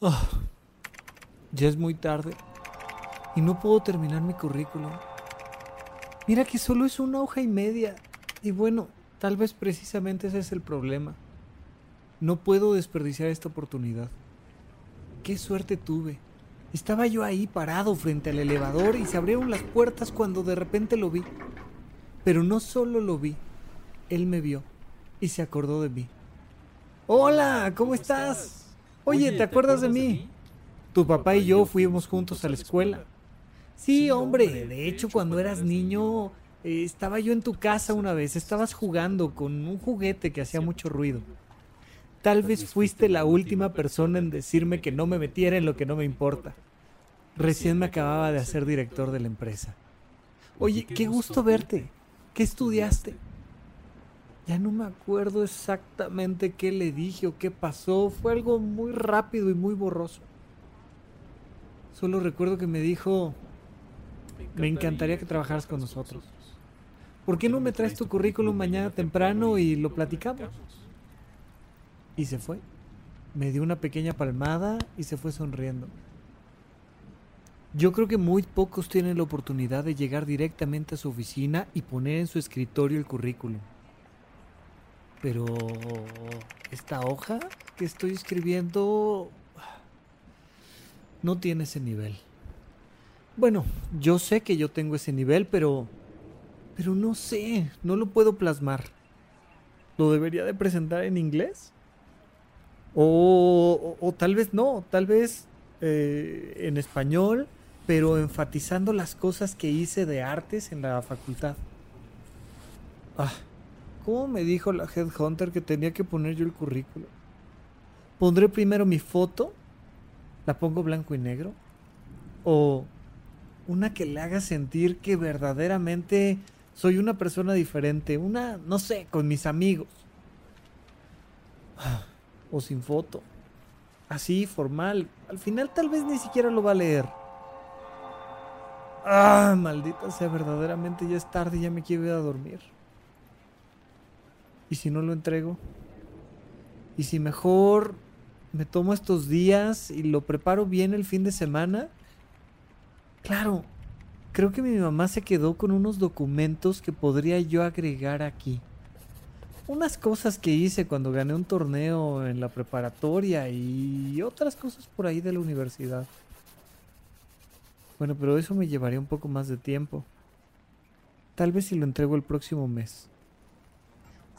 Ah, ya es muy tarde y no puedo terminar mi currículum. Mira que solo es una hoja y media. Y bueno, tal vez precisamente ese es el problema. No puedo desperdiciar esta oportunidad. Qué suerte tuve. Estaba yo ahí parado frente al elevador y se abrieron las puertas cuando de repente lo vi. Pero no solo lo vi, él me vio y se acordó de mí. Hola, ¿cómo estás? Oye, ¿te acuerdas de mí? Tu papá y yo fuimos juntos a la escuela. Sí, hombre, de hecho cuando eras niño eh, estaba yo en tu casa una vez, estabas jugando con un juguete que hacía mucho ruido. Tal vez fuiste la última persona en decirme que no me metiera en lo que no me importa. Recién me acababa de hacer director de la empresa. Oye, qué gusto verte. ¿Qué estudiaste? Ya no me acuerdo exactamente qué le dije o qué pasó. Fue algo muy rápido y muy borroso. Solo recuerdo que me dijo, me encantaría que trabajaras con nosotros. ¿Por qué no me traes tu currículum mañana temprano y lo platicamos? Y se fue. Me dio una pequeña palmada y se fue sonriendo. Yo creo que muy pocos tienen la oportunidad de llegar directamente a su oficina y poner en su escritorio el currículum. Pero esta hoja que estoy escribiendo no tiene ese nivel. Bueno, yo sé que yo tengo ese nivel, pero pero no sé, no lo puedo plasmar. ¿Lo debería de presentar en inglés? O, o, tal vez no, tal vez eh, en español, pero enfatizando las cosas que hice de artes en la facultad. Ah, ¿Cómo me dijo la Headhunter que tenía que poner yo el currículo? ¿Pondré primero mi foto? ¿La pongo blanco y negro? ¿O una que le haga sentir que verdaderamente soy una persona diferente? Una, no sé, con mis amigos. O sin foto. Así, formal. Al final tal vez ni siquiera lo va a leer. Ah, maldita sea, verdaderamente ya es tarde y ya me quiero ir a dormir. ¿Y si no lo entrego? ¿Y si mejor me tomo estos días y lo preparo bien el fin de semana? Claro, creo que mi mamá se quedó con unos documentos que podría yo agregar aquí. Unas cosas que hice cuando gané un torneo en la preparatoria y otras cosas por ahí de la universidad. Bueno, pero eso me llevaría un poco más de tiempo. Tal vez si lo entrego el próximo mes.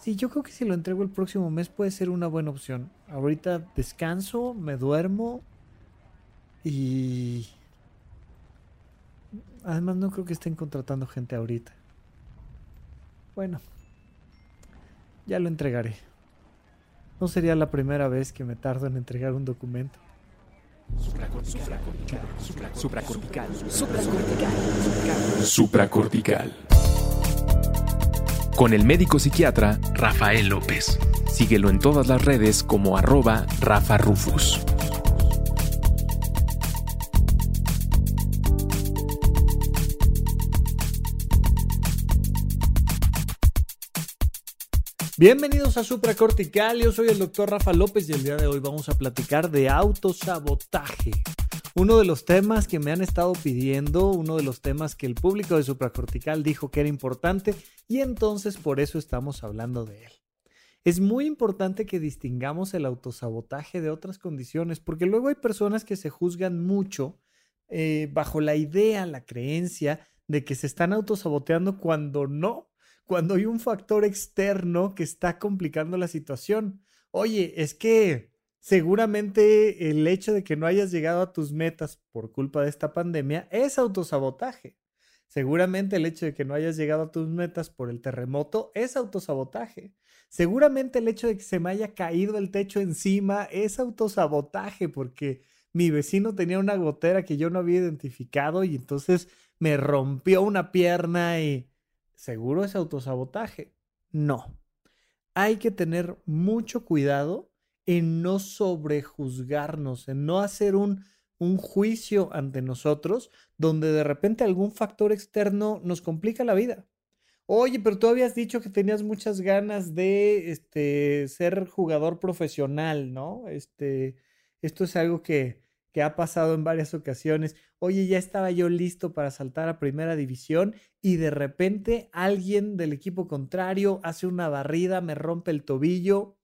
Sí, yo creo que si lo entrego el próximo mes puede ser una buena opción. Ahorita descanso, me duermo y... Además no creo que estén contratando gente ahorita. Bueno, ya lo entregaré. No sería la primera vez que me tardo en entregar un documento. Supracortical. Supracortical. Supracortical. Supracortical con el médico psiquiatra Rafael López. Síguelo en todas las redes como arroba Rafa Rufus. Bienvenidos a Supracortical, yo soy el doctor Rafa López y el día de hoy vamos a platicar de autosabotaje. Uno de los temas que me han estado pidiendo, uno de los temas que el público de supracortical dijo que era importante y entonces por eso estamos hablando de él. Es muy importante que distingamos el autosabotaje de otras condiciones, porque luego hay personas que se juzgan mucho eh, bajo la idea, la creencia de que se están autosaboteando cuando no, cuando hay un factor externo que está complicando la situación. Oye, es que seguramente el hecho de que no hayas llegado a tus metas por culpa de esta pandemia es autosabotaje. Seguramente el hecho de que no hayas llegado a tus metas por el terremoto es autosabotaje. Seguramente el hecho de que se me haya caído el techo encima es autosabotaje porque mi vecino tenía una gotera que yo no había identificado y entonces me rompió una pierna y seguro es autosabotaje. No. Hay que tener mucho cuidado en no sobrejuzgarnos, en no hacer un, un juicio ante nosotros donde de repente algún factor externo nos complica la vida. Oye, pero tú habías dicho que tenías muchas ganas de este, ser jugador profesional, ¿no? Este, Esto es algo que, que ha pasado en varias ocasiones. Oye, ya estaba yo listo para saltar a primera división y de repente alguien del equipo contrario hace una barrida, me rompe el tobillo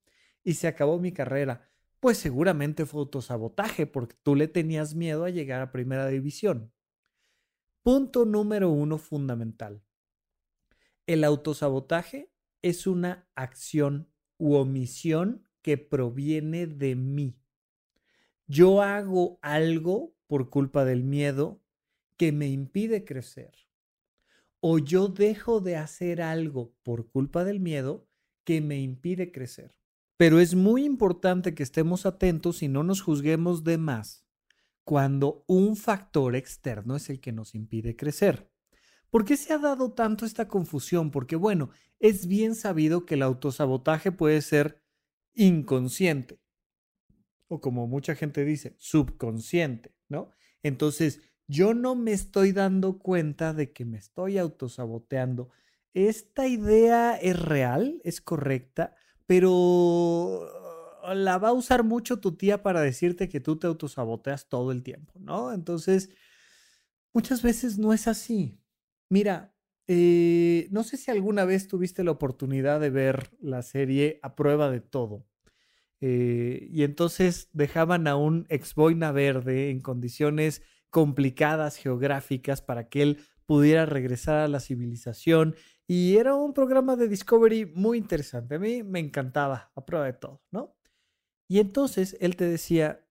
y se acabó mi carrera. Pues seguramente fue autosabotaje porque tú le tenías miedo a llegar a primera división. Punto número uno fundamental. El autosabotaje es una acción u omisión que proviene de mí. Yo hago algo por culpa del miedo que me impide crecer. O yo dejo de hacer algo por culpa del miedo que me impide crecer. Pero es muy importante que estemos atentos y no nos juzguemos de más cuando un factor externo es el que nos impide crecer. ¿Por qué se ha dado tanto esta confusión? Porque bueno, es bien sabido que el autosabotaje puede ser inconsciente o como mucha gente dice, subconsciente, ¿no? Entonces, yo no me estoy dando cuenta de que me estoy autosaboteando. Esta idea es real, es correcta, pero la va a usar mucho tu tía para decirte que tú te autosaboteas todo el tiempo, ¿no? Entonces, muchas veces no es así. Mira, eh, no sé si alguna vez tuviste la oportunidad de ver la serie A prueba de todo. Eh, y entonces dejaban a un ex boina verde en condiciones complicadas geográficas para que él pudiera regresar a la civilización. Y era un programa de Discovery muy interesante. A mí me encantaba, a prueba de todo, ¿no? Y entonces él te decía,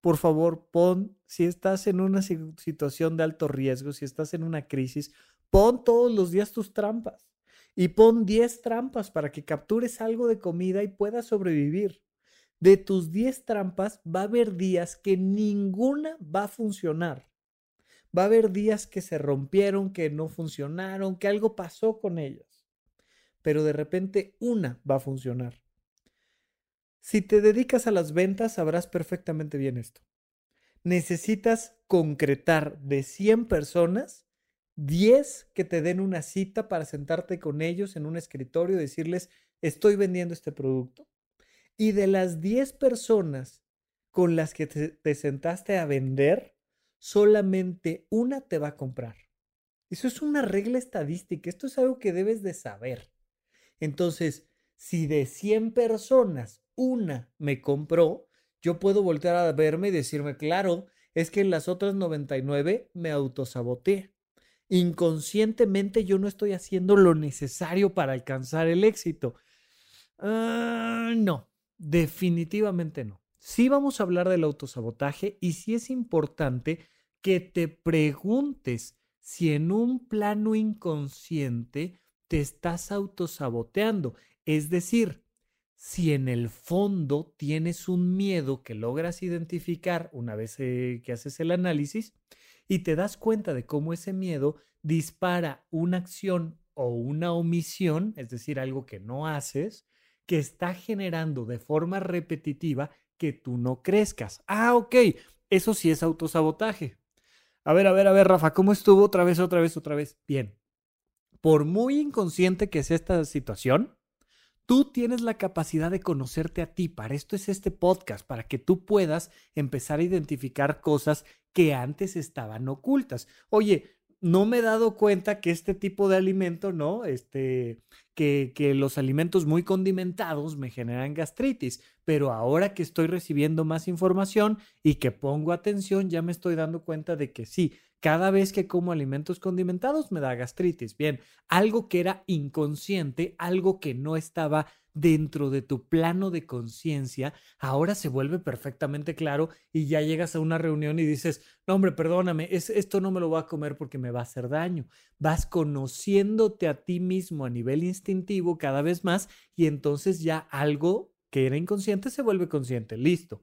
por favor, pon, si estás en una situación de alto riesgo, si estás en una crisis, pon todos los días tus trampas y pon 10 trampas para que captures algo de comida y puedas sobrevivir. De tus 10 trampas va a haber días que ninguna va a funcionar. Va a haber días que se rompieron, que no funcionaron, que algo pasó con ellas. Pero de repente una va a funcionar. Si te dedicas a las ventas, sabrás perfectamente bien esto. Necesitas concretar de 100 personas, 10 que te den una cita para sentarte con ellos en un escritorio y decirles, estoy vendiendo este producto. Y de las 10 personas con las que te, te, sentaste a vender, solamente una te va a comprar. Eso es una regla estadística, esto es algo que debes de saber. Entonces, si de 100 personas una me compró, yo puedo voltear a verme y decirme, claro, es que en las otras 99 me autosaboteé. Inconscientemente yo no estoy haciendo lo necesario para alcanzar el éxito. Ah, no, definitivamente no. Sí vamos a hablar del autosabotaje y sí es importante que te preguntes si en un plano inconsciente te estás autosaboteando. Es decir, si en el fondo tienes un miedo que logras identificar una vez eh, que haces el análisis y te das cuenta de cómo ese miedo dispara una acción o una omisión, es decir, algo que no haces, que está generando de forma repetitiva que tú no crezcas. Ah, ok, eso sí es autosabotaje. A ver, a ver, a ver, Rafa, ¿cómo estuvo otra vez, otra vez, otra vez? Bien. Por muy inconsciente que sea esta situación, Tú tienes la capacidad de conocerte a ti. Para esto es este podcast, para que tú puedas empezar a identificar cosas que antes estaban ocultas. Oye, no me he dado cuenta que este tipo de alimento, ¿no? Este, que, que, los alimentos muy condimentados me generan gastritis, pero ahora que estoy recibiendo más información y que pongo atención, ya me estoy dando cuenta de que sí, cada vez que como alimentos condimentados me da gastritis. Bien, algo que era inconsciente, algo que no estaba dentro de tu plano de conciencia, ahora se vuelve perfectamente claro y ya llegas a una reunión y dices, no hombre, perdóname, es, esto no me lo voy a comer porque me va a hacer daño. Vas conociéndote a ti mismo a nivel instintivo cada vez más y entonces ya algo que era inconsciente se vuelve consciente. Listo.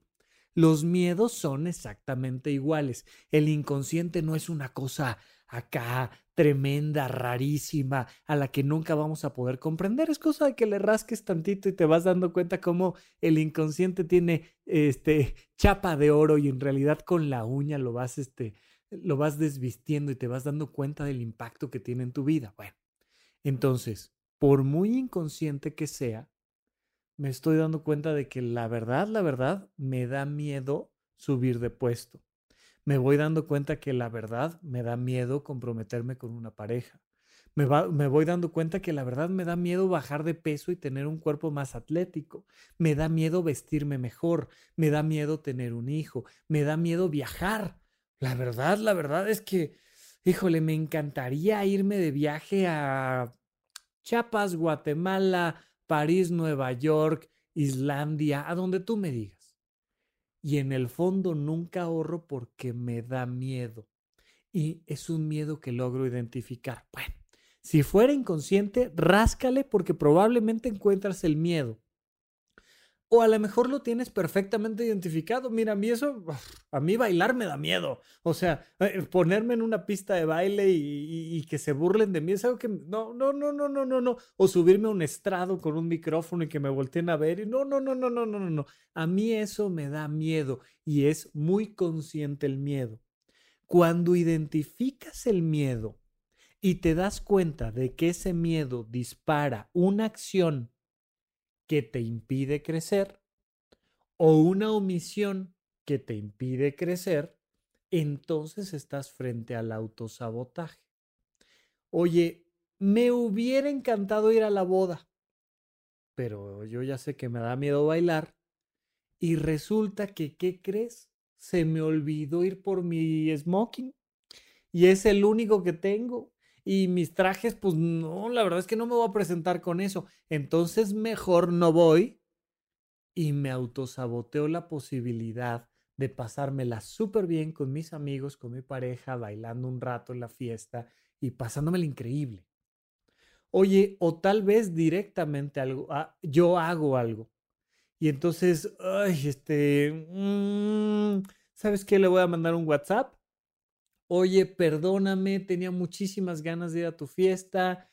Los miedos son exactamente iguales. El inconsciente no es una cosa acá tremenda, rarísima, a la que nunca vamos a poder comprender. Es cosa de que le rasques tantito y te vas dando cuenta cómo el inconsciente tiene este chapa de oro y en realidad con la uña lo vas este lo vas desvistiendo y te vas dando cuenta del impacto que tiene en tu vida. Bueno, entonces, por muy inconsciente que sea, me estoy dando cuenta de que la verdad, la verdad, me da miedo subir de puesto. Me voy dando cuenta que la verdad me da miedo comprometerme con una pareja. Me, voy dando cuenta que la verdad me da miedo bajar de peso y tener un cuerpo más atlético. Me da miedo vestirme mejor. Me da miedo tener un hijo. Me da miedo viajar. La verdad, la verdad es que, híjole, me encantaría irme de viaje a Chiapas, Guatemala, París, Nueva York, Islandia, a donde tú me digas. Y en el fondo nunca ahorro porque me da miedo. Y es un miedo que logro identificar. Bueno, si fuera inconsciente, ráscale porque probablemente encuentras el miedo. O a lo mejor lo tienes perfectamente identificado. Mira, a mí eso, a mí bailar me da miedo. O sea, eh, ponerme en una pista de baile y, que se burlen de mí es algo que no, no, no, no, no, no, no. O subirme a un estrado con un micrófono y que me volteen a ver y no, no, no, no, no, no, no, no. A mí eso me da miedo y es muy consciente el miedo. Cuando identificas el miedo y te das cuenta de que ese miedo dispara una acción que te impide crecer o una omisión que te impide crecer, entonces estás frente al autosabotaje. Oye, me hubiera encantado ir a la boda, pero yo ya sé que me da miedo bailar y resulta que, ¿qué crees? Se me olvidó ir por mi smoking y es el único que tengo y mis trajes, pues no, la verdad es que no me voy a presentar con eso. Entonces mejor no voy y me autosaboteo la posibilidad de pasármela súper bien con mis amigos, con mi pareja, bailando un rato en la fiesta y pasándomela increíble. Oye, o tal vez directamente algo, ah, yo hago algo. Y entonces, este, mm, ¿sabes qué? Le voy a mandar un WhatsApp oye, perdóname, tenía muchísimas ganas de ir a tu fiesta,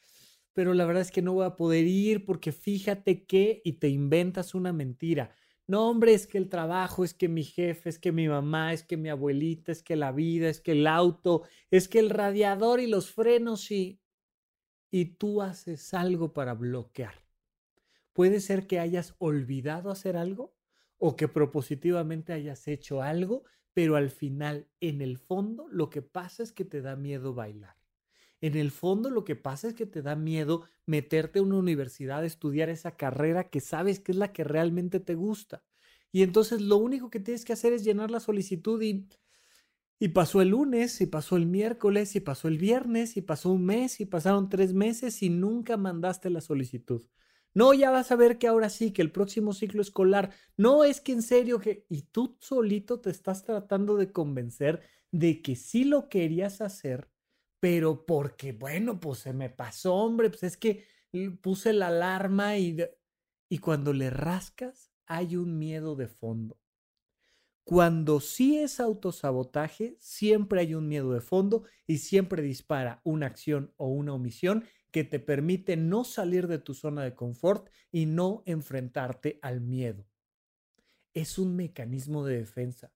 pero la verdad es que no voy a poder ir porque fíjate que y te inventas una mentira. No, hombre, es que el trabajo, es que mi jefe, es que mi mamá, es que mi abuelita, es que la vida, es que el auto, es que el radiador y los frenos y... Y tú haces algo para bloquear. Puede ser que hayas olvidado hacer algo o que propositivamente hayas hecho algo pero al final, en el fondo, lo que pasa es que te da miedo bailar. En el fondo, lo que pasa es que te da miedo meterte a una universidad, estudiar esa carrera que sabes que es la que realmente te gusta. Y entonces lo único que tienes que hacer es llenar la solicitud y, y pasó el lunes, y pasó el miércoles, y pasó el viernes, y pasó un mes, y pasaron tres meses y nunca mandaste la solicitud. No, ya vas a ver que ahora sí, que el próximo ciclo escolar, no es que en serio que, y tú solito te estás tratando de convencer de que sí lo querías hacer, pero porque, bueno, pues se me pasó, hombre, pues es que puse la alarma y, y cuando le rascas hay un miedo de fondo. Cuando sí es autosabotaje, siempre hay un miedo de fondo y siempre dispara una acción o una omisión que te permite no salir de tu zona de confort y no enfrentarte al miedo. Es un mecanismo de defensa.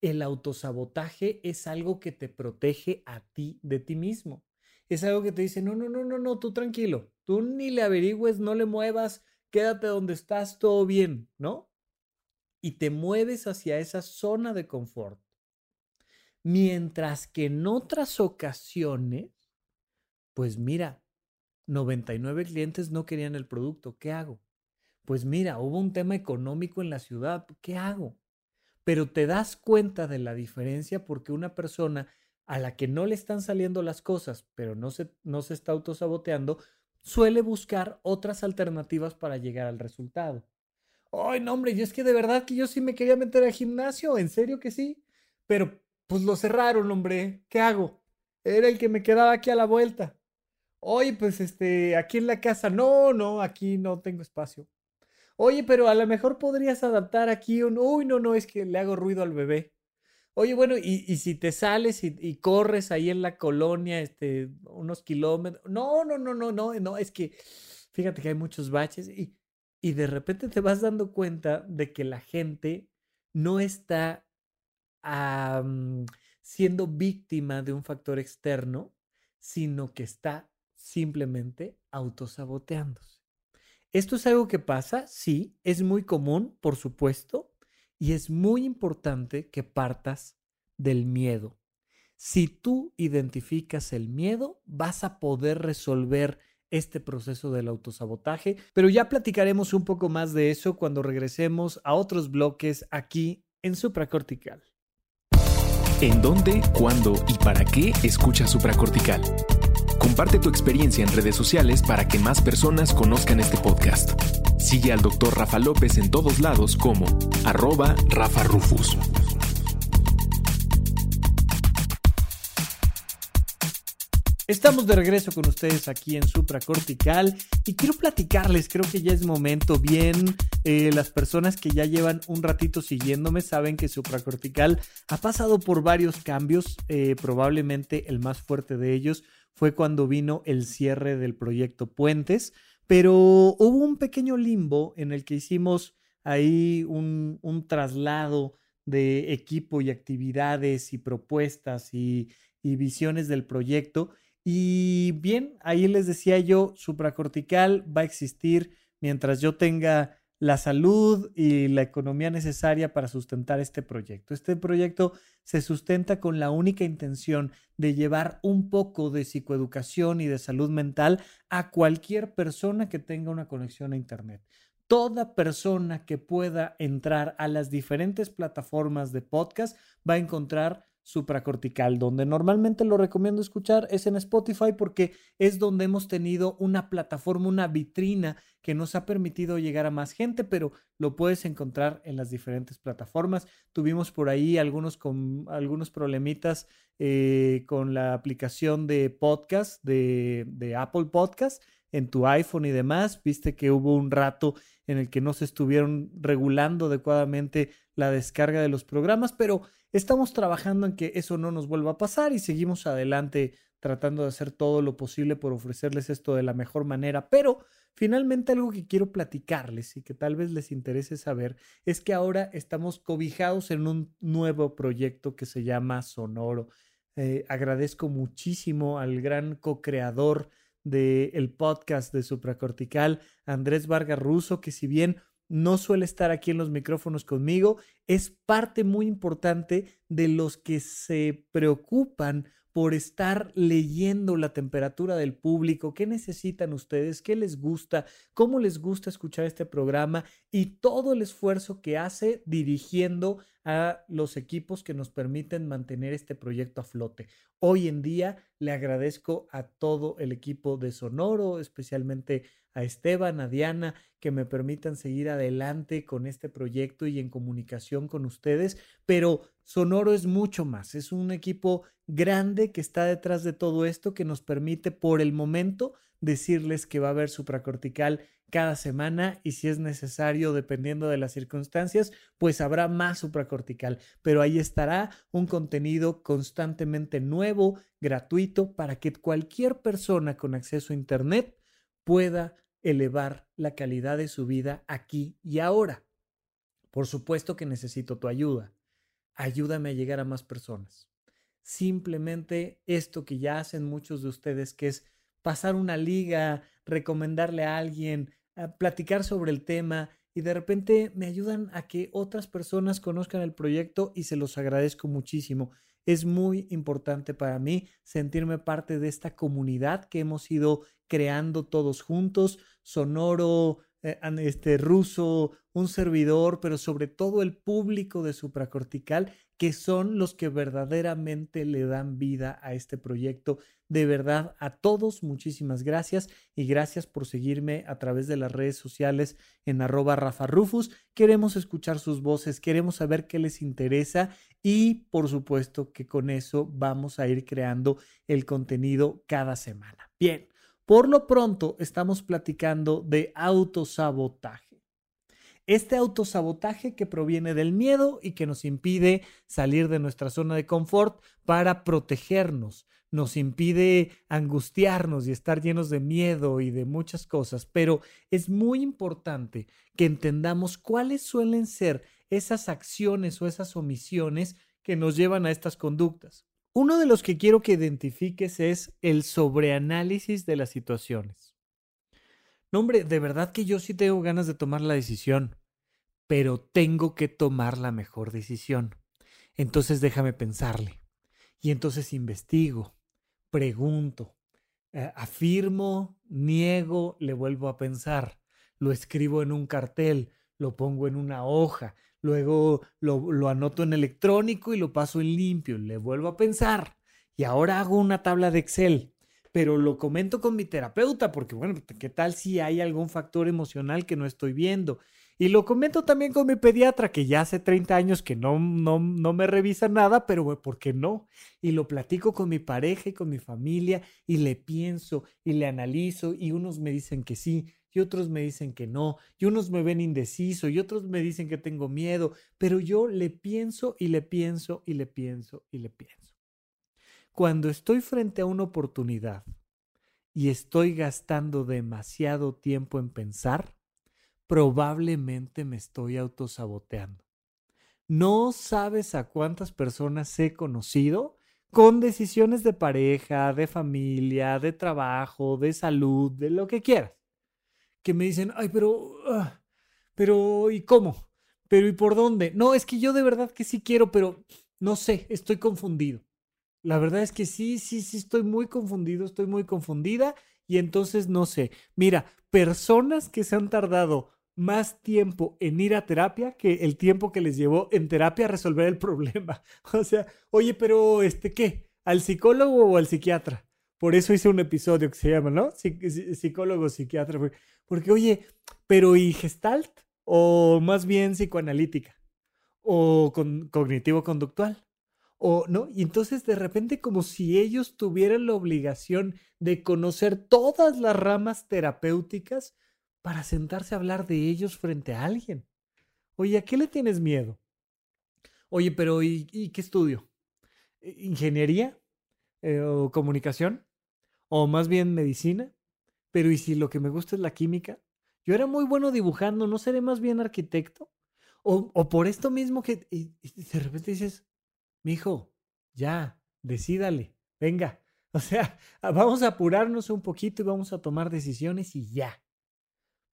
El autosabotaje es algo que te protege a ti de ti mismo. Es algo que te dice, no, no, no, no, no, tú tranquilo, tú ni le averigües, no le muevas, quédate donde estás, todo bien, ¿no? Y te mueves hacia esa zona de confort. Mientras que en otras ocasiones, pues mira, 99 clientes no querían el producto, ¿qué hago? Pues mira, hubo un tema económico en la ciudad, ¿qué hago? Pero te das cuenta de la diferencia porque una persona a la que no le están saliendo las cosas, pero no se, no se está autosaboteando, suele buscar otras alternativas para llegar al resultado. Ay, no, hombre, yo es que de verdad que yo sí me quería meter al gimnasio, en serio que sí, pero pues lo cerraron, hombre, ¿qué hago? Era el que me quedaba aquí a la vuelta. Oye, pues este, aquí en la casa, no, no, aquí no tengo espacio. Oye, pero a lo mejor podrías adaptar aquí un, uy, no, no, es que le hago ruido al bebé. Oye, bueno, y, si te sales y, corres ahí en la colonia, este, unos kilómetros. No, no, no, no, no, no, es que fíjate que hay muchos baches y, y de repente te vas dando cuenta de que la gente no está siendo víctima de un factor externo, sino que está simplemente autosaboteándose. ¿Esto es algo que pasa? Sí, es muy común, por supuesto, Y es muy importante que partas del miedo. Si tú identificas el miedo, vas a poder resolver este proceso del autosabotaje, pero ya platicaremos un poco más de eso cuando regresemos a otros bloques aquí en supracortical. ¿En dónde, cuándo y para qué escucha supracortical? Comparte tu experiencia en redes sociales para que más personas conozcan este podcast. Sigue al Dr. Rafa López en todos lados como arroba Rafa Rufus. Estamos de regreso con ustedes aquí en Supracortical y quiero platicarles, creo que ya es momento bien, eh, las personas que ya llevan un ratito siguiéndome saben que Supracortical ha pasado por varios cambios, eh, probablemente el más fuerte de ellos fue cuando vino el cierre del proyecto Puentes, pero hubo un pequeño limbo en el que hicimos ahí un, traslado de equipo y actividades y propuestas y, y visiones del proyecto. Y bien, ahí les decía yo, supracortical va a existir mientras yo tenga la salud y la economía necesaria para sustentar este proyecto. Este proyecto se sustenta con la única intención de llevar un poco de psicoeducación y de salud mental a cualquier persona que tenga una conexión a Internet. Toda persona que pueda entrar a las diferentes plataformas de podcast va a encontrar supracortical. Donde normalmente lo recomiendo escuchar es en Spotify porque es donde hemos tenido una plataforma, una vitrina que nos ha permitido llegar a más gente, pero lo puedes encontrar en las diferentes plataformas. Tuvimos por ahí algunos, con, algunos problemitas eh, con la aplicación de podcast de, de Apple Podcast en tu iPhone y demás. Viste que hubo un rato en el que no se estuvieron regulando adecuadamente la descarga de los programas, pero estamos trabajando en que eso no nos vuelva a pasar y seguimos adelante tratando de hacer todo lo posible por ofrecerles esto de la mejor manera, pero finalmente algo que quiero platicarles y que tal vez les interese saber es que ahora estamos cobijados en un nuevo proyecto que se llama Sonoro. Eh, agradezco muchísimo al gran co-creador del podcast de Supracortical, Andrés Vargas Russo, que si bien no suele estar aquí en los micrófonos conmigo, es parte muy importante de los que se preocupan por estar leyendo la temperatura del público, qué necesitan ustedes, qué les gusta, cómo les gusta escuchar este programa y todo el esfuerzo que hace dirigiendo a los equipos que nos permiten mantener este proyecto a flote. Hoy en día le agradezco a todo el equipo de Sonoro, especialmente a Esteban, a Diana, que me permitan seguir adelante con este proyecto y en comunicación con ustedes, pero Sonoro es mucho más, es un equipo grande que está detrás de todo esto que nos permite por el momento decirles que va a haber supracortical cada semana y si es necesario, dependiendo de las circunstancias, pues habrá más supracortical. Pero ahí estará un contenido constantemente nuevo, gratuito, para que cualquier persona con acceso a Internet pueda elevar la calidad de su vida aquí y ahora. Por supuesto que necesito tu ayuda. Ayúdame a llegar a más personas. Simplemente esto que ya hacen muchos de ustedes, que es pasar una liga, recomendarle a alguien, platicar sobre el tema y de repente me ayudan a que otras personas conozcan el proyecto y se los agradezco muchísimo. Es muy importante para mí sentirme parte de esta comunidad que hemos ido creando todos juntos, sonoro, eh, este ruso, un servidor, pero sobre todo el público de supracortical, que son los que verdaderamente le dan vida a este proyecto. De verdad, a todos muchísimas gracias y gracias por seguirme a través de las redes sociales en arroba Rafa Rufus. Queremos escuchar sus voces, queremos saber qué les interesa y por supuesto que con eso vamos a ir creando el contenido cada semana. Bien. Por lo pronto, estamos platicando de autosabotaje. Este autosabotaje que proviene del miedo y que nos impide salir de nuestra zona de confort para protegernos, nos impide angustiarnos y estar llenos de miedo y de muchas cosas, pero es muy importante que entendamos cuáles suelen ser esas acciones o esas omisiones que nos llevan a estas conductas. Uno de los que quiero que identifiques es el sobreanálisis de las situaciones. No, hombre, de verdad que yo sí tengo ganas de tomar la decisión, pero tengo que tomar la mejor decisión. Entonces déjame pensarle. Y entonces investigo, pregunto, eh, afirmo, niego, le vuelvo a pensar, lo escribo en un cartel, lo pongo en una hoja, luego lo, lo, anoto en electrónico y lo paso en limpio, le vuelvo a pensar y ahora hago una tabla de Excel, pero lo comento con mi terapeuta porque, bueno, ¿qué tal si hay algún factor emocional que no estoy viendo? Y lo comento también con mi pediatra, que ya hace 30 años que no, no, no me revisa nada, pero ¿por qué no? Y lo platico con mi pareja y con mi familia y le pienso y le analizo y unos me dicen que sí y otros me dicen que no, y unos me ven indeciso y otros me dicen que tengo miedo, pero yo le pienso y le pienso y le pienso y le pienso. Cuando estoy frente a una oportunidad y estoy gastando demasiado tiempo en pensar, probablemente me estoy autosaboteando. No sabes a cuántas personas he conocido con decisiones de pareja, de familia, de trabajo, de salud, de lo que quieras, que me dicen, ay, pero, ah, pero, ¿y cómo? Pero, ¿y por dónde? No, es que yo de verdad que sí quiero, pero no sé, estoy confundido. La verdad es que sí, sí, sí, estoy muy confundido, estoy muy confundida y entonces no sé. Mira, personas que se han tardado más tiempo en ir a terapia que el tiempo que les llevó en terapia a resolver el problema. O sea, oye, pero este, ¿qué? ¿Al psicólogo o al psiquiatra? Por eso hice un episodio que se llama, ¿no? Psicólogo, psiquiatra. Porque, oye, pero ¿y gestalt? ¿O más bien psicoanalítica? ¿O con, cognitivo-conductual? O no, y entonces de repente como si ellos tuvieran la obligación de conocer todas las ramas terapéuticas para sentarse a hablar de ellos frente a alguien. Oye, ¿a qué le tienes miedo? Oye, pero ¿y, qué estudio? ¿Ingeniería? Eh, ¿O comunicación? ¿O más bien medicina? Pero ¿y si lo que me gusta es la química? Yo era muy bueno dibujando, ¿no seré más bien arquitecto? O, o por esto mismo que y, de repente dices, mi hijo, ya, decídale, venga. O sea, vamos a apurarnos un poquito y vamos a tomar decisiones y ya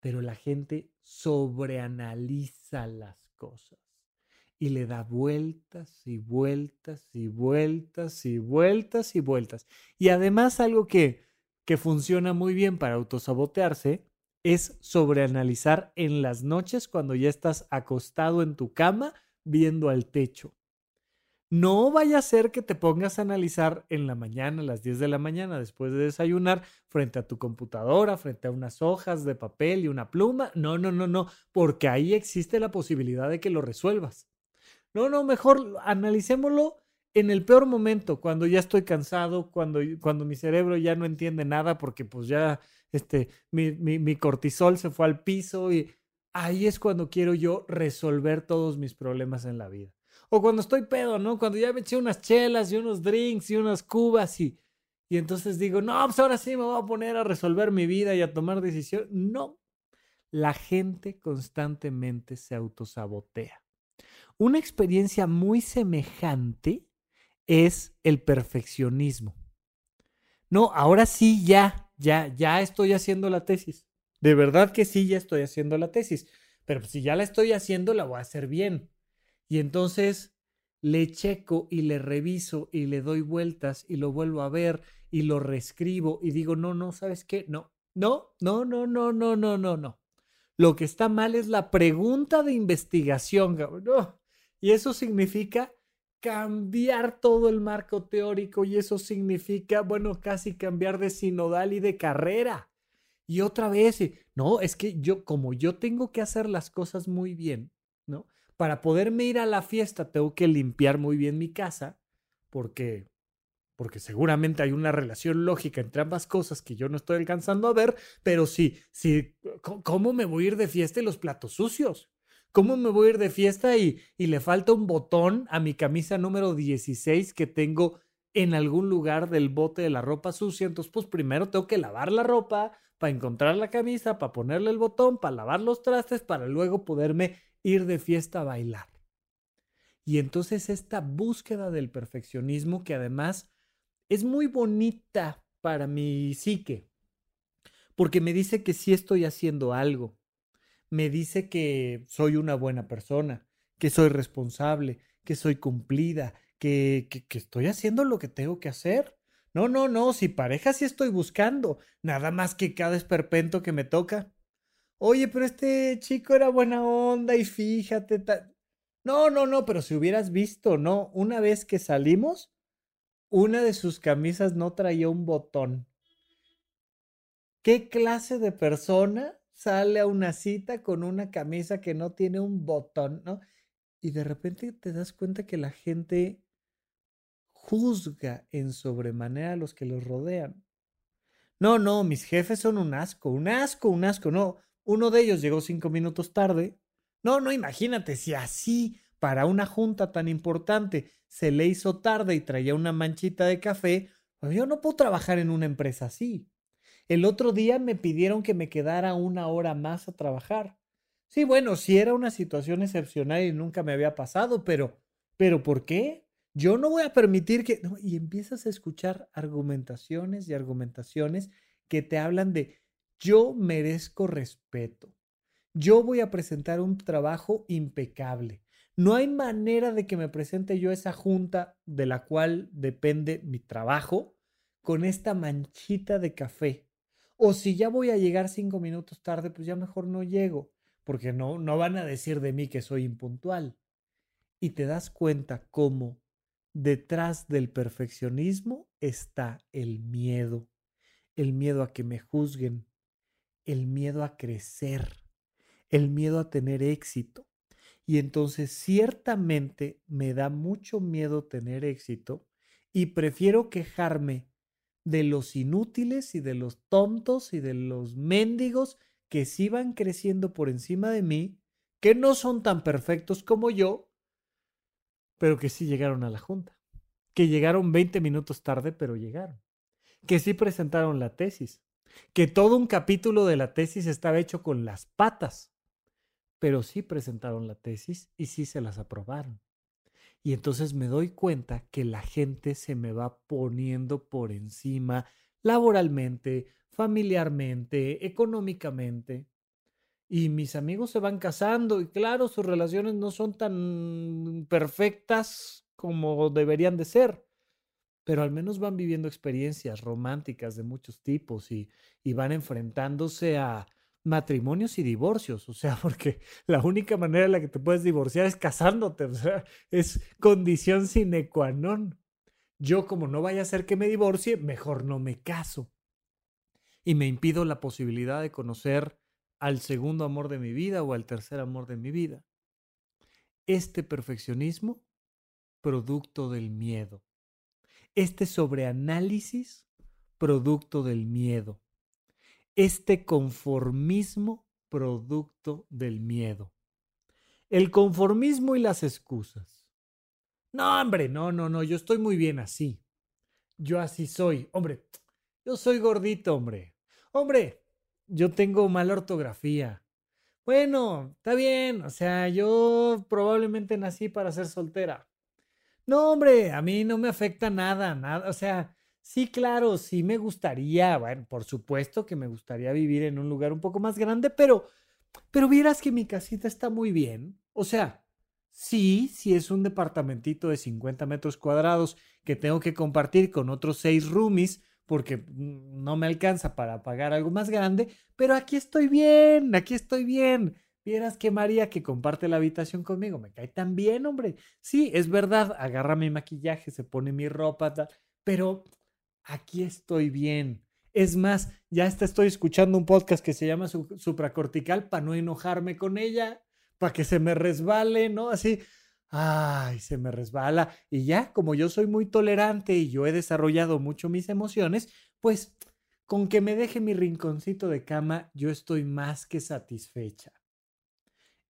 pero la gente sobreanaliza las cosas y le da vueltas y vueltas y vueltas y vueltas y vueltas. Y además algo que, que funciona muy bien para autosabotearse es sobreanalizar en las noches cuando ya estás acostado en tu cama viendo al techo. No vaya a ser que te pongas a analizar en la mañana, a las 10 de la mañana, después de desayunar, frente a tu computadora, frente a unas hojas de papel y una pluma. No, no, no, no, porque ahí existe la posibilidad de que lo resuelvas. No, no, mejor analicémoslo en el peor momento, cuando ya estoy cansado, cuando, cuando mi cerebro ya no entiende nada porque pues ya este, mi, mi cortisol se fue al piso y ahí es cuando quiero yo resolver todos mis problemas en la vida. O cuando estoy pedo, ¿no? Cuando ya me eché unas chelas y unos drinks y unas cubas y, y entonces digo, no, pues ahora sí me voy a poner a resolver mi vida y a tomar decisiones. No, la gente constantemente se autosabotea. Una experiencia muy semejante es el perfeccionismo. No, ahora sí ya, ya, ya estoy haciendo la tesis. De verdad que sí, ya estoy haciendo la tesis. Pero si ya la estoy haciendo, la voy a hacer bien. Y entonces le checo y le reviso y le doy vueltas y lo vuelvo a ver y lo reescribo y digo, no, no, ¿sabes qué? No, no, no, no, no, no, no, no, no. Lo que está mal es la pregunta de investigación, No. Y eso significa cambiar todo el marco teórico y eso significa, bueno, casi cambiar de sinodal y de carrera. Y otra vez, no, es que yo, como yo tengo que hacer las cosas muy bien, ¿no? Para poderme ir a la fiesta tengo que limpiar muy bien mi casa porque porque seguramente hay una relación lógica entre ambas cosas que yo no estoy alcanzando a ver, pero sí, sí, ¿cómo me voy a ir de fiesta y los platos sucios? ¿Cómo me voy a ir de fiesta y, y le falta un botón a mi camisa número 16 que tengo en algún lugar del bote de la ropa sucia? Entonces, pues primero tengo que lavar la ropa para encontrar la camisa, para ponerle el botón, para lavar los trastes, para luego poderme ir de fiesta a bailar. Y entonces esta búsqueda del perfeccionismo que además es muy bonita para mi psique, porque me dice que sí estoy haciendo algo, me dice que soy una buena persona, que soy responsable, que soy cumplida, que, que, estoy haciendo lo que tengo que hacer. No, no, no, si pareja sí estoy buscando, nada más que cada esperpento que me toca. Oye, pero este chico era buena onda y fíjate. No, no, no, pero si hubieras visto, no, una vez que salimos, una de sus camisas no traía un botón. ¿Qué clase de persona sale a una cita con una camisa que no tiene un botón, ¿no? Y de repente te das cuenta que la gente juzga en sobremanera a los que los rodean. No, no, mis jefes son un asco, un asco, un asco. No, uno de ellos llegó cinco minutos tarde. No, no, imagínate, si así para una junta tan importante se le hizo tarde y traía una manchita de café, pues yo no puedo trabajar en una empresa así. El otro día me pidieron que me quedara una hora más a trabajar. Sí, bueno, sí era una situación excepcional y nunca me había pasado, pero, pero ¿por qué? Yo no voy a permitir que... y empiezas a escuchar argumentaciones y argumentaciones que te hablan de yo merezco respeto. Yo voy a presentar un trabajo impecable. No hay manera de que me presente yo esa junta de la cual depende mi trabajo con esta manchita de café. O si ya voy a llegar cinco minutos tarde, pues ya mejor no llego, porque no, no van a decir de mí que soy impuntual. Y te das cuenta cómo detrás del perfeccionismo está el miedo, el miedo a que me juzguen, el miedo a crecer, el miedo a tener éxito. Y entonces ciertamente me da mucho miedo tener éxito y prefiero quejarme de los inútiles y de los tontos y de los mendigos que sí van creciendo por encima de mí, que no son tan perfectos como yo, pero que sí llegaron a la junta, que llegaron 20 minutos tarde, pero llegaron, que sí presentaron la tesis, que todo un capítulo de la tesis estaba hecho con las patas, pero sí presentaron la tesis y sí se las aprobaron. Y entonces me doy cuenta que la gente se me va poniendo por encima laboralmente, familiarmente, económicamente. Y mis amigos se van casando y claro, sus relaciones no son tan perfectas como deberían de ser, pero al menos van viviendo experiencias románticas de muchos tipos y, y van enfrentándose a, matrimonios y divorcios, o sea, porque la única manera en la que te puedes divorciar es casándote, o sea, es condición sine qua non. Yo como no vaya a ser que me divorcie, mejor no me caso. Y me impido la posibilidad de conocer al segundo amor de mi vida o al tercer amor de mi vida. Este perfeccionismo, producto del miedo. Este sobreanálisis, producto del miedo este conformismo producto del miedo. El conformismo y las excusas. No, hombre, no, no, no, yo estoy muy bien así. Yo así soy. Hombre, yo soy gordito, hombre. Hombre, yo tengo mala ortografía. Bueno, está bien, o sea, yo probablemente nací para ser soltera. No, hombre, a mí no me afecta nada, nada, o sea, Sí, claro, sí me gustaría, bueno, por supuesto que me gustaría vivir en un lugar un poco más grande, pero, pero vieras que mi casita está muy bien. O sea, sí, sí es un departamentito de 50 metros cuadrados que tengo que compartir con otros seis roomies porque no me alcanza para pagar algo más grande, pero aquí estoy bien, aquí estoy bien. Vieras que María, que comparte la habitación conmigo, me cae tan bien, hombre. Sí, es verdad, agarra mi maquillaje, se pone mi ropa, tal, pero aquí estoy bien. Es más, ya hasta estoy escuchando un podcast que se llama Supracortical para no enojarme con ella, para que se me resbale, ¿no? Así, ay, se me resbala. Y ya, como yo soy muy tolerante y yo he desarrollado mucho mis emociones, pues con que me deje mi rinconcito de cama, yo estoy más que satisfecha.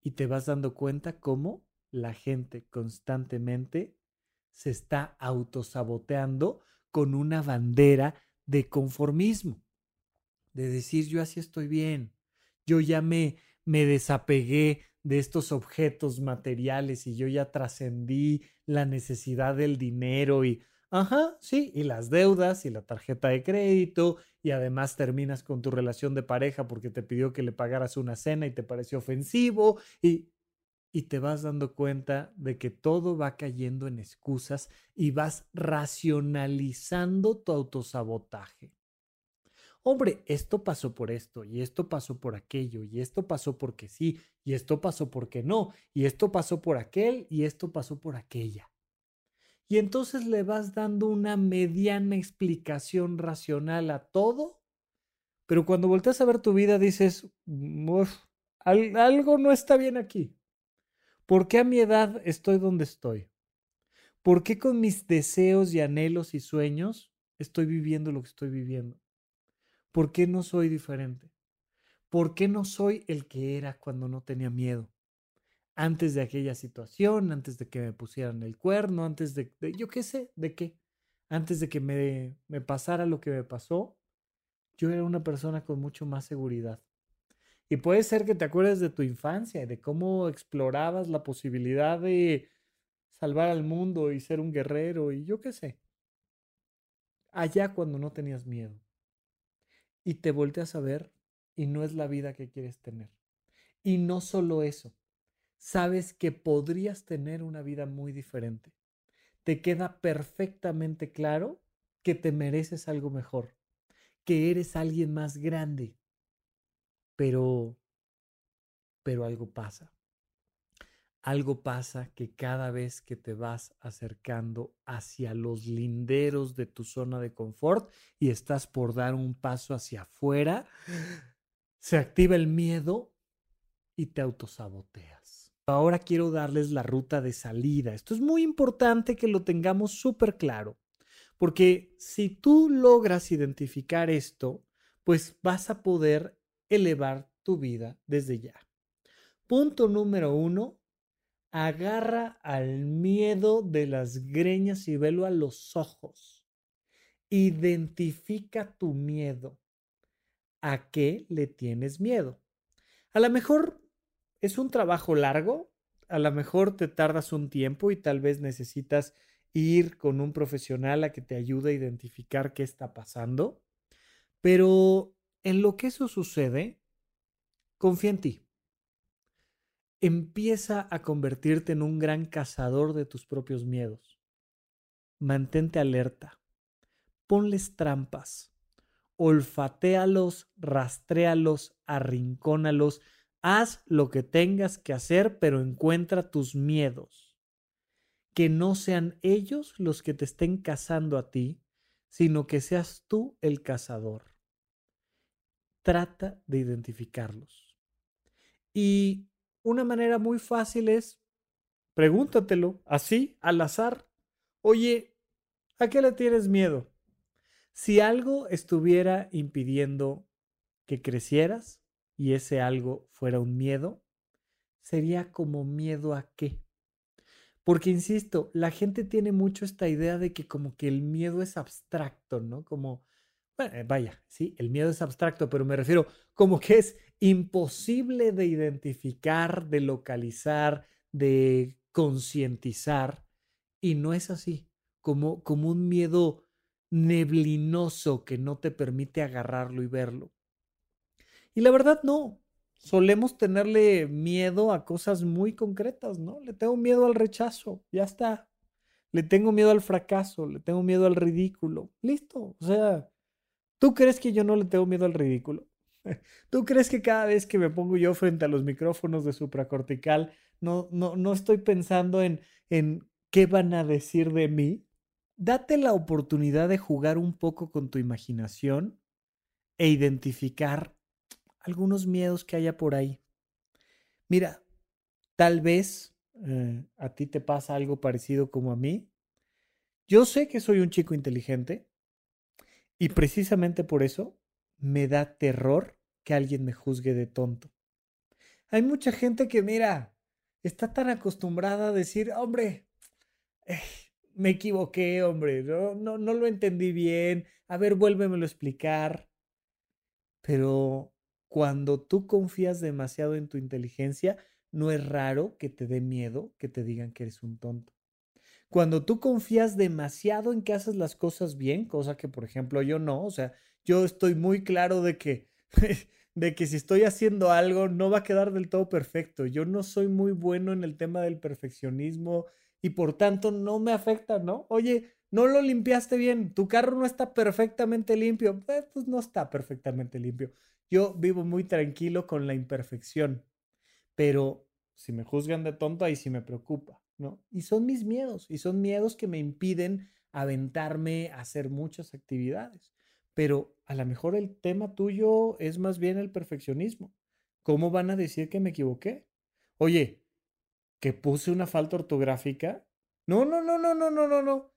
Y te vas dando cuenta cómo la gente constantemente se está autosaboteando con una bandera de conformismo, de decir yo así estoy bien, yo ya me, me desapegué de estos objetos materiales y yo ya trascendí la necesidad del dinero y Ajá, sí, y las deudas y la tarjeta de crédito y además terminas con tu relación de pareja porque te pidió que le pagaras una cena y te pareció ofensivo y, y te vas dando cuenta de que todo va cayendo en excusas y vas racionalizando tu autosabotaje. Hombre, esto pasó por esto y esto pasó por aquello y esto pasó porque sí y esto pasó porque no y esto pasó por aquel y esto pasó por aquella y entonces le vas dando una mediana explicación racional a todo, pero cuando volteas a ver tu vida dices, algo no está bien aquí. ¿Por qué a mi edad estoy donde estoy? ¿Por qué con mis deseos y anhelos y sueños estoy viviendo lo que estoy viviendo? ¿Por qué no soy diferente? ¿Por qué no soy el que era cuando no tenía miedo? Antes de aquella situación, antes de que me pusieran el cuerno, antes de, yo qué sé, de qué, antes de que me, me pasara lo que me pasó, yo era una persona con mucho más seguridad. Y puede ser que te acuerdes de tu infancia y de cómo explorabas la posibilidad de salvar al mundo y ser un guerrero y yo qué sé. Allá cuando no tenías miedo. Y te volteas a ver y no es la vida que quieres tener. Y no solo eso, sabes que podrías tener una vida muy diferente. Te queda perfectamente claro que te mereces algo mejor, que eres alguien más grande. Pero, pero algo pasa. Algo pasa que cada vez que te vas acercando hacia los linderos de tu zona de confort y estás por dar un paso hacia afuera, se activa el miedo y te autosaboteas. Ahora quiero darles la ruta de salida. Esto es muy importante que lo tengamos súper claro, porque si tú logras identificar esto, pues vas a poder elevar tu vida desde ya. Punto número uno, agarra al miedo de las greñas y velo a los ojos. Identifica tu miedo. ¿A qué le tienes miedo? A lo mejor es un trabajo largo, a lo mejor te tardas un tiempo y tal vez necesitas ir con un profesional a que te ayude a identificar qué está pasando, pero en lo que eso sucede, confía en ti. Empieza a convertirte en un gran cazador de tus propios miedos. Mantente alerta. Ponles trampas. Olfatéalos, rastréalos, arrincónalos, Haz lo que tengas que hacer, pero encuentra tus miedos. Que no sean ellos los que te estén cazando a ti, sino que seas tú el cazador. Trata de identificarlos. Y una manera muy fácil es, pregúntatelo así, al azar. Oye, ¿a qué le tienes miedo? Si algo estuviera impidiendo que crecieras, y ese algo fuera un miedo, sería como miedo a qué. Porque, insisto, la gente tiene mucho esta idea de que como que el miedo es abstracto, ¿no? Como, eh, vaya, sí, el miedo es abstracto, pero me refiero como que es imposible de identificar, de localizar, de concientizar, y no es así, como, como un miedo neblinoso que no te permite agarrarlo y verlo. Y la verdad no, solemos tenerle miedo a cosas muy concretas, ¿no? Le tengo miedo al rechazo, ya está. Le tengo miedo al fracaso, le tengo miedo al ridículo. Listo, o sea, ¿tú crees que yo no le tengo miedo al ridículo? ¿Tú crees que cada vez que me pongo yo frente a los micrófonos de supracortical, no, no, no estoy pensando en, en qué van a decir de mí? Date la oportunidad de jugar un poco con tu imaginación e identificar algunos miedos que haya por ahí. Mira, tal vez eh, a ti te pasa algo parecido como a mí. Yo sé que soy un chico inteligente y precisamente por eso me da terror que alguien me juzgue de tonto. Hay mucha gente que, mira, está tan acostumbrada a decir, hombre, eh, me equivoqué, hombre, no, no, no lo entendí bien, a ver, vuélvemelo a explicar. Pero cuando tú confías demasiado en tu inteligencia, no es raro que te dé miedo que te digan que eres un tonto. Cuando tú confías demasiado en que haces las cosas bien, cosa que por ejemplo yo no, o sea, yo estoy muy claro de que de que si estoy haciendo algo no va a quedar del todo perfecto. Yo no soy muy bueno en el tema del perfeccionismo y por tanto no me afecta, ¿no? Oye, no lo limpiaste bien, tu carro no está perfectamente limpio, pues, pues no está perfectamente limpio. Yo vivo muy tranquilo con la imperfección, pero si me juzgan de tonto, ahí sí me preocupa, ¿no? Y son mis miedos, y son miedos que me impiden aventarme a hacer muchas actividades. Pero a lo mejor el tema tuyo es más bien el perfeccionismo. ¿Cómo van a decir que me equivoqué? Oye, que puse una falta ortográfica. No, no, no, no, no, no, no, no.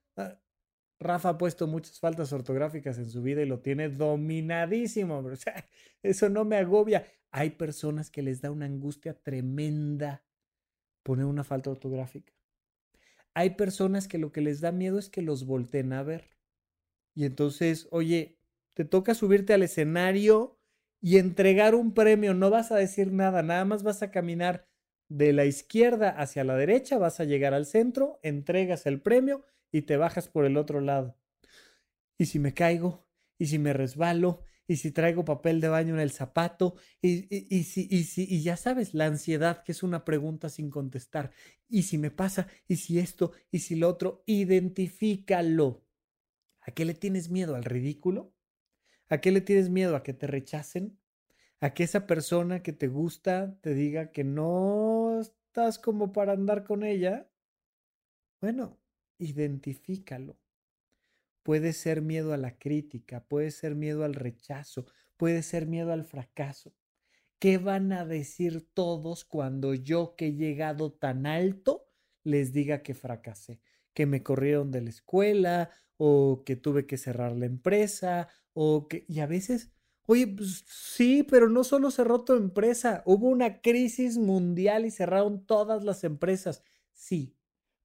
Rafa ha puesto muchas faltas ortográficas en su vida y lo tiene dominadísimo. O sea, eso no me agobia. Hay personas que les da una angustia tremenda poner una falta ortográfica. Hay personas que lo que les da miedo es que los volteen a ver. Y entonces, oye, te toca subirte al escenario y entregar un premio. No vas a decir nada, nada más vas a caminar de la izquierda hacia la derecha, vas a llegar al centro, entregas el premio y te bajas por el otro lado. ¿Y si me caigo? ¿Y si me resbalo? ¿Y si traigo papel de baño en el zapato? ¿Y, y, si, y, si, y ya sabes, la ansiedad, que es una pregunta sin contestar. ¿Y si me pasa? ¿Y si esto? ¿Y si lo otro? Identifícalo. ¿A qué le tienes miedo? ¿Al ridículo? ¿A qué le tienes miedo? ¿A que te rechacen? ¿A que esa persona que te gusta te diga que no estás como para andar con ella? Bueno, identifícalo. Puede ser miedo a la crítica, puede ser miedo al rechazo, puede ser miedo al fracaso. ¿Qué van a decir todos cuando yo que he llegado tan alto les diga que fracasé? Que me corrieron de la escuela o que tuve que cerrar la empresa o que, y a veces, oye, pues sí, pero no solo cerró tu empresa, hubo una crisis mundial y cerraron todas las empresas. Sí,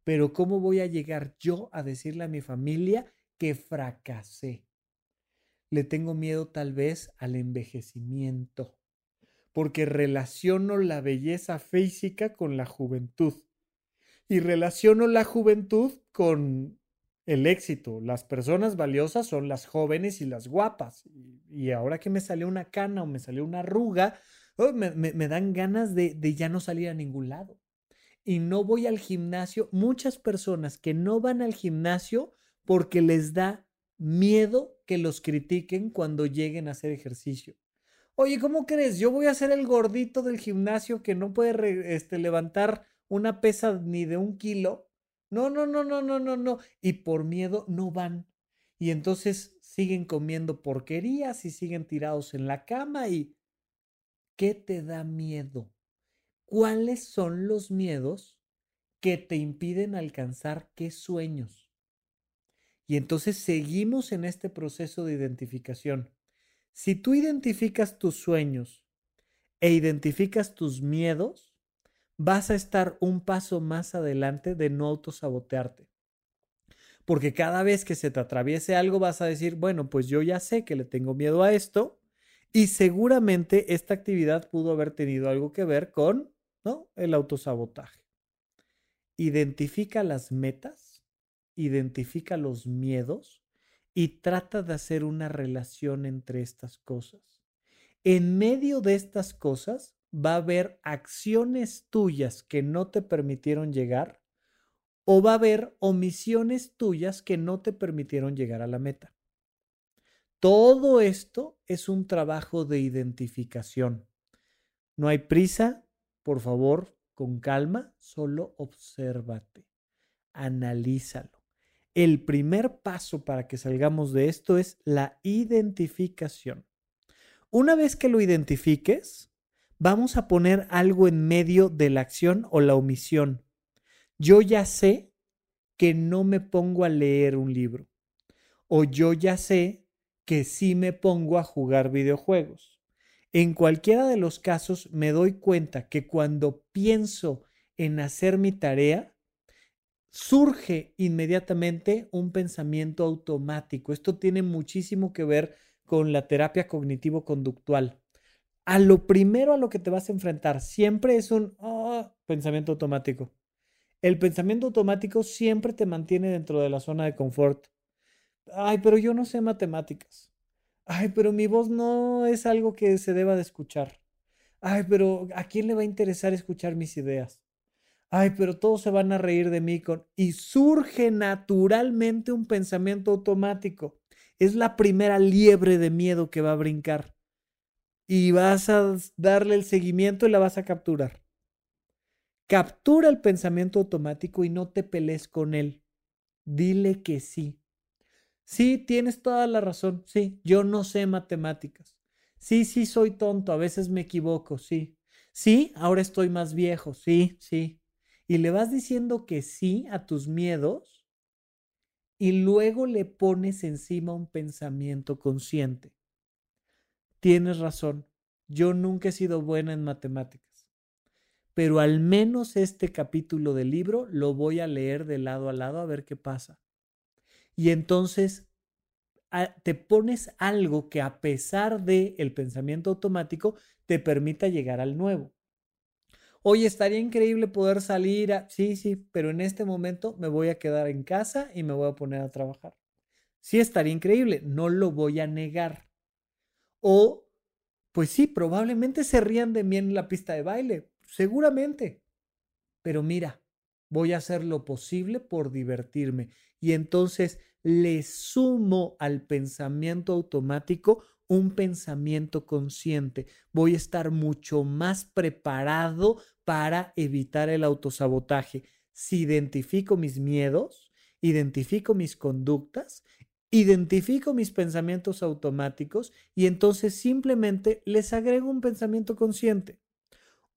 pero ¿cómo voy a llegar yo a decirle a mi familia que fracasé? Le tengo miedo tal vez al envejecimiento, porque relaciono la belleza física con la juventud y relaciono la juventud con el éxito. Las personas valiosas son las jóvenes y las guapas. Y ahora que me salió una cana o me salió una arruga, oh, me, dan ganas de, ya no salir a ningún lado. Y no voy al gimnasio. Muchas personas que no van al gimnasio porque les da miedo que los critiquen cuando lleguen a hacer ejercicio. Oye, ¿cómo crees? Yo voy a ser el gordito del gimnasio que no puede este, levantar una pesa ni de un kilo no, no, no, no, no, no, no. Y por miedo no van. Y entonces siguen comiendo porquerías y siguen tirados en la cama y ¿qué te da miedo? ¿Cuáles son los miedos que te impiden alcanzar qué sueños? Y entonces seguimos en este proceso de identificación. Si tú identificas tus sueños e identificas tus miedos, vas a estar un paso más adelante de no autosabotearte. Porque cada vez que se te atraviese algo vas a decir, bueno, pues yo ya sé que le tengo miedo a esto y seguramente esta actividad pudo haber tenido algo que ver con ¿no? el autosabotaje. Identifica las metas, identifica los miedos y trata de hacer una relación entre estas cosas. En medio de estas cosas va a haber acciones tuyas que no te permitieron llegar o va a haber omisiones tuyas que no te permitieron llegar a la meta. Todo esto es un trabajo de identificación. No hay prisa, por favor, con calma, solo obsérvate, analízalo. El primer paso para que salgamos de esto es la identificación. Una vez que lo identifiques, vamos a poner algo en medio de la acción o la omisión. Yo ya sé que no me pongo a leer un libro. O yo ya sé que sí me pongo a jugar videojuegos. En cualquiera de los casos me doy cuenta que cuando pienso en hacer mi tarea, surge inmediatamente un pensamiento automático. Esto tiene muchísimo que ver con la terapia cognitivo-conductual a lo primero a lo que te vas a enfrentar siempre es un oh, pensamiento automático. El pensamiento automático siempre te mantiene dentro de la zona de confort. Ay, pero yo no sé matemáticas. Ay, pero mi voz no es algo que se deba de escuchar. Ay, pero ¿a quién le va a interesar escuchar mis ideas? Ay, pero todos se van a reír de mí con... Y surge naturalmente un pensamiento automático. Es la primera liebre de miedo que va a brincar. Y vas a darle el seguimiento y la vas a capturar. Captura el pensamiento automático y no te pelees con él. Dile que sí. Sí, tienes toda la razón. Sí, yo no sé matemáticas. Sí, sí, soy tonto. A veces me equivoco. Sí. Sí, ahora estoy más viejo. Sí, sí. Y le vas diciendo que sí a tus miedos y luego le pones encima un pensamiento consciente. Tienes razón. Yo nunca he sido buena en matemáticas pero al menos este capítulo del libro lo voy a leer de lado a lado a ver qué pasa. Y entonces te pones algo que a pesar del el pensamiento automático te permita llegar al nuevo. Oye, estaría increíble poder salir a... Sí, sí, pero en este momento me voy a quedar en casa y me voy a poner a trabajar. Sí, estaría increíble, no lo voy a negar. O, pues sí, probablemente se rían de mí en la pista de baile, Seguramente. Pero mira, voy a hacer lo posible por divertirme. Y entonces le sumo al pensamiento automático un pensamiento consciente. Voy a estar mucho más preparado para evitar el autosabotaje. Si identifico mis miedos, identifico mis conductas, identifico mis pensamientos automáticos y entonces simplemente les agrego un pensamiento consciente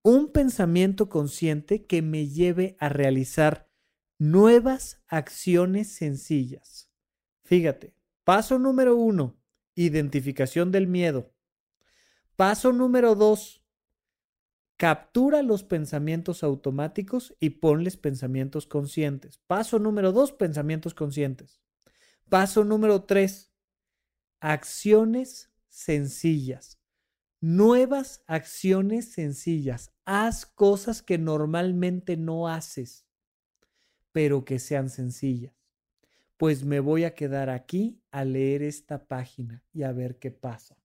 un pensamiento consciente que me lleve a realizar nuevas acciones sencillas. Fíjate, paso número uno, identificación del miedo. Paso número dos, captura los pensamientos automáticos y ponles pensamientos conscientes. Paso número dos, pensamientos conscientes. Paso número tres, acciones sencillas. Nuevas acciones sencillas. Haz cosas que normalmente no haces, pero que sean sencillas. Pues me voy a quedar aquí a leer esta página y a ver qué pasa.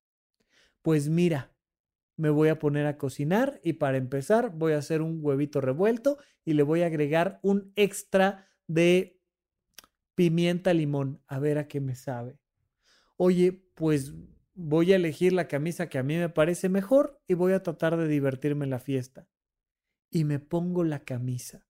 Pues mira, me voy a poner a cocinar y para empezar voy a hacer un huevito revuelto y le voy a agregar un extra de pimienta limón a ver a qué me sabe. Oye, pues voy a elegir la camisa que a mí me parece mejor y voy a tratar de divertirme en la fiesta. Y me pongo la camisa.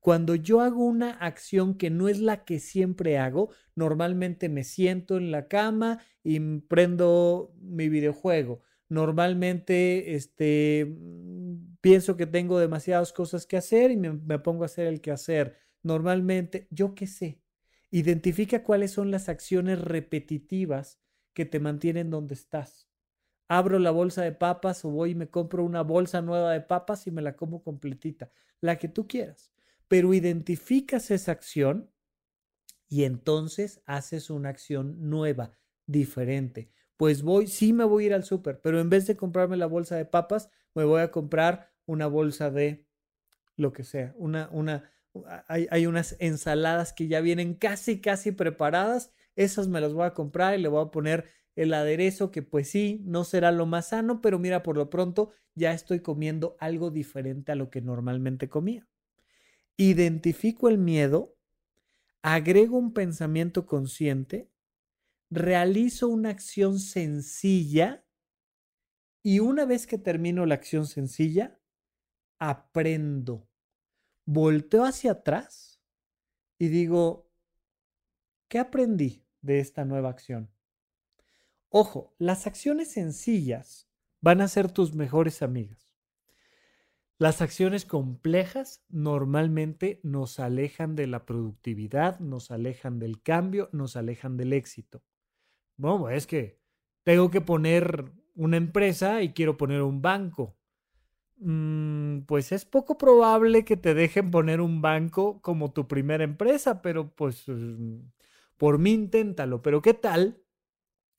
Cuando yo hago una acción que no es la que siempre hago, normalmente me siento en la cama y prendo mi videojuego. Normalmente este, pienso que tengo demasiadas cosas que hacer y me, me pongo a hacer el que hacer. Normalmente, yo qué sé, identifica cuáles son las acciones repetitivas que te mantienen donde estás. Abro la bolsa de papas o voy y me compro una bolsa nueva de papas y me la como completita, la que tú quieras. Pero identificas esa acción y entonces haces una acción nueva, diferente. Pues voy, sí me voy a ir al súper, pero en vez de comprarme la bolsa de papas, me voy a comprar una bolsa de lo que sea, una, una, hay, hay unas ensaladas que ya vienen casi, casi preparadas esas me las voy a comprar y le voy a poner el aderezo que pues sí, no será lo más sano, pero mira, por lo pronto ya estoy comiendo algo diferente a lo que normalmente comía. Identifico el miedo, agrego un pensamiento consciente, realizo una acción sencilla y una vez que termino la acción sencilla, aprendo. Volteo hacia atrás y digo, ¿qué aprendí? de esta nueva acción. Ojo, las acciones sencillas van a ser tus mejores amigas. Las acciones complejas normalmente nos alejan de la productividad, nos alejan del cambio, nos alejan del éxito. Bueno, es que tengo que poner una empresa y quiero poner un banco. Mm, pues es poco probable que te dejen poner un banco como tu primera empresa, pero pues mm, por mí inténtalo, pero ¿qué tal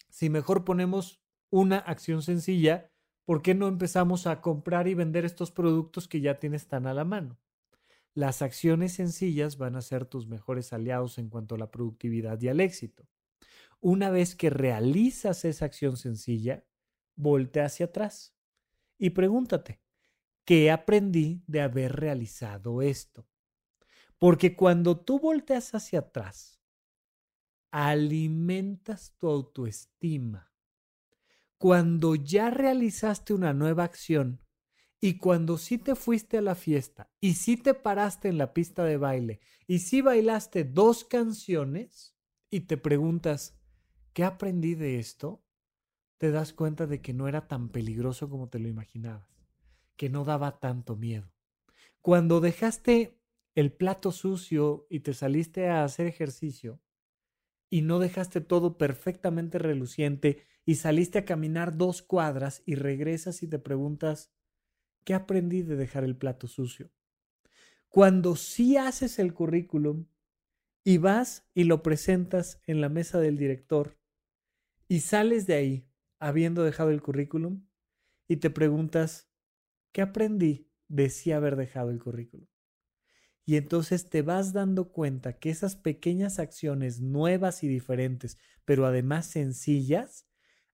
si mejor ponemos una acción sencilla? ¿Por qué no empezamos a comprar y vender estos productos que ya tienes tan a la mano? las acciones sencillas van a ser tus mejores aliados en cuanto a la productividad y al éxito. Una vez que realizas esa acción sencilla, voltea hacia atrás y pregúntate, ¿qué aprendí de haber realizado esto? Porque cuando tú volteas hacia atrás, alimentas tu autoestima. Cuando ya realizaste una nueva acción y cuando sí te fuiste a la fiesta y sí te paraste en la pista de baile y sí bailaste dos canciones y te preguntas, ¿qué aprendí de esto? Te das cuenta de que no era tan peligroso como te lo imaginabas, que no daba tanto miedo. Cuando dejaste el plato sucio y te saliste a hacer ejercicio y no dejaste todo perfectamente reluciente y saliste a caminar dos cuadras y regresas y te preguntas, ¿qué aprendí de dejar el plato sucio? Cuando sí haces el currículum y vas y lo presentas en la mesa del director y sales de ahí habiendo dejado el currículum y te preguntas, ¿qué aprendí de sí haber dejado el currículum? Y entonces te vas dando cuenta que esas pequeñas acciones nuevas y diferentes, pero además sencillas,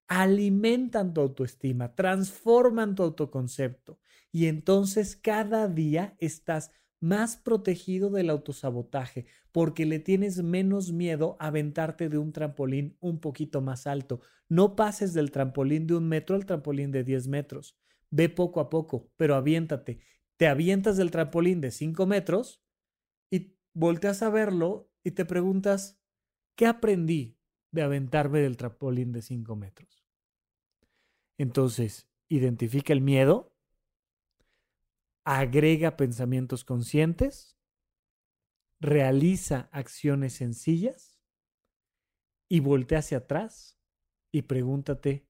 alimentan tu autoestima, transforman tu autoconcepto. Y entonces cada día estás más protegido del autosabotaje porque le tienes menos miedo a aventarte de un trampolín un poquito más alto. No pases del trampolín de un metro al trampolín de 10 metros. Ve poco a poco, pero aviéntate te avientas del trampolín de 5 metros y volteas a verlo y te preguntas, ¿qué aprendí de aventarme del trampolín de 5 metros? Entonces, identifica el miedo, agrega pensamientos conscientes, realiza acciones sencillas y voltea hacia atrás y pregúntate,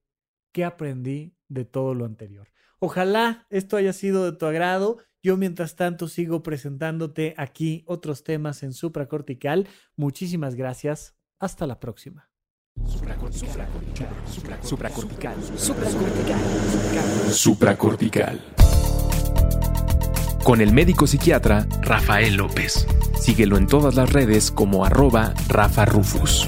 ¿qué aprendí de todo lo anterior? Ojalá esto haya sido de tu agrado. Yo mientras tanto sigo presentándote aquí otros temas en supracortical. Muchísimas gracias. Hasta la próxima. Supracortical. Supracortical. Supracortical. Supracortical. Con el médico psiquiatra Rafael López. Síguelo en todas las redes como arroba Rafa Rufus.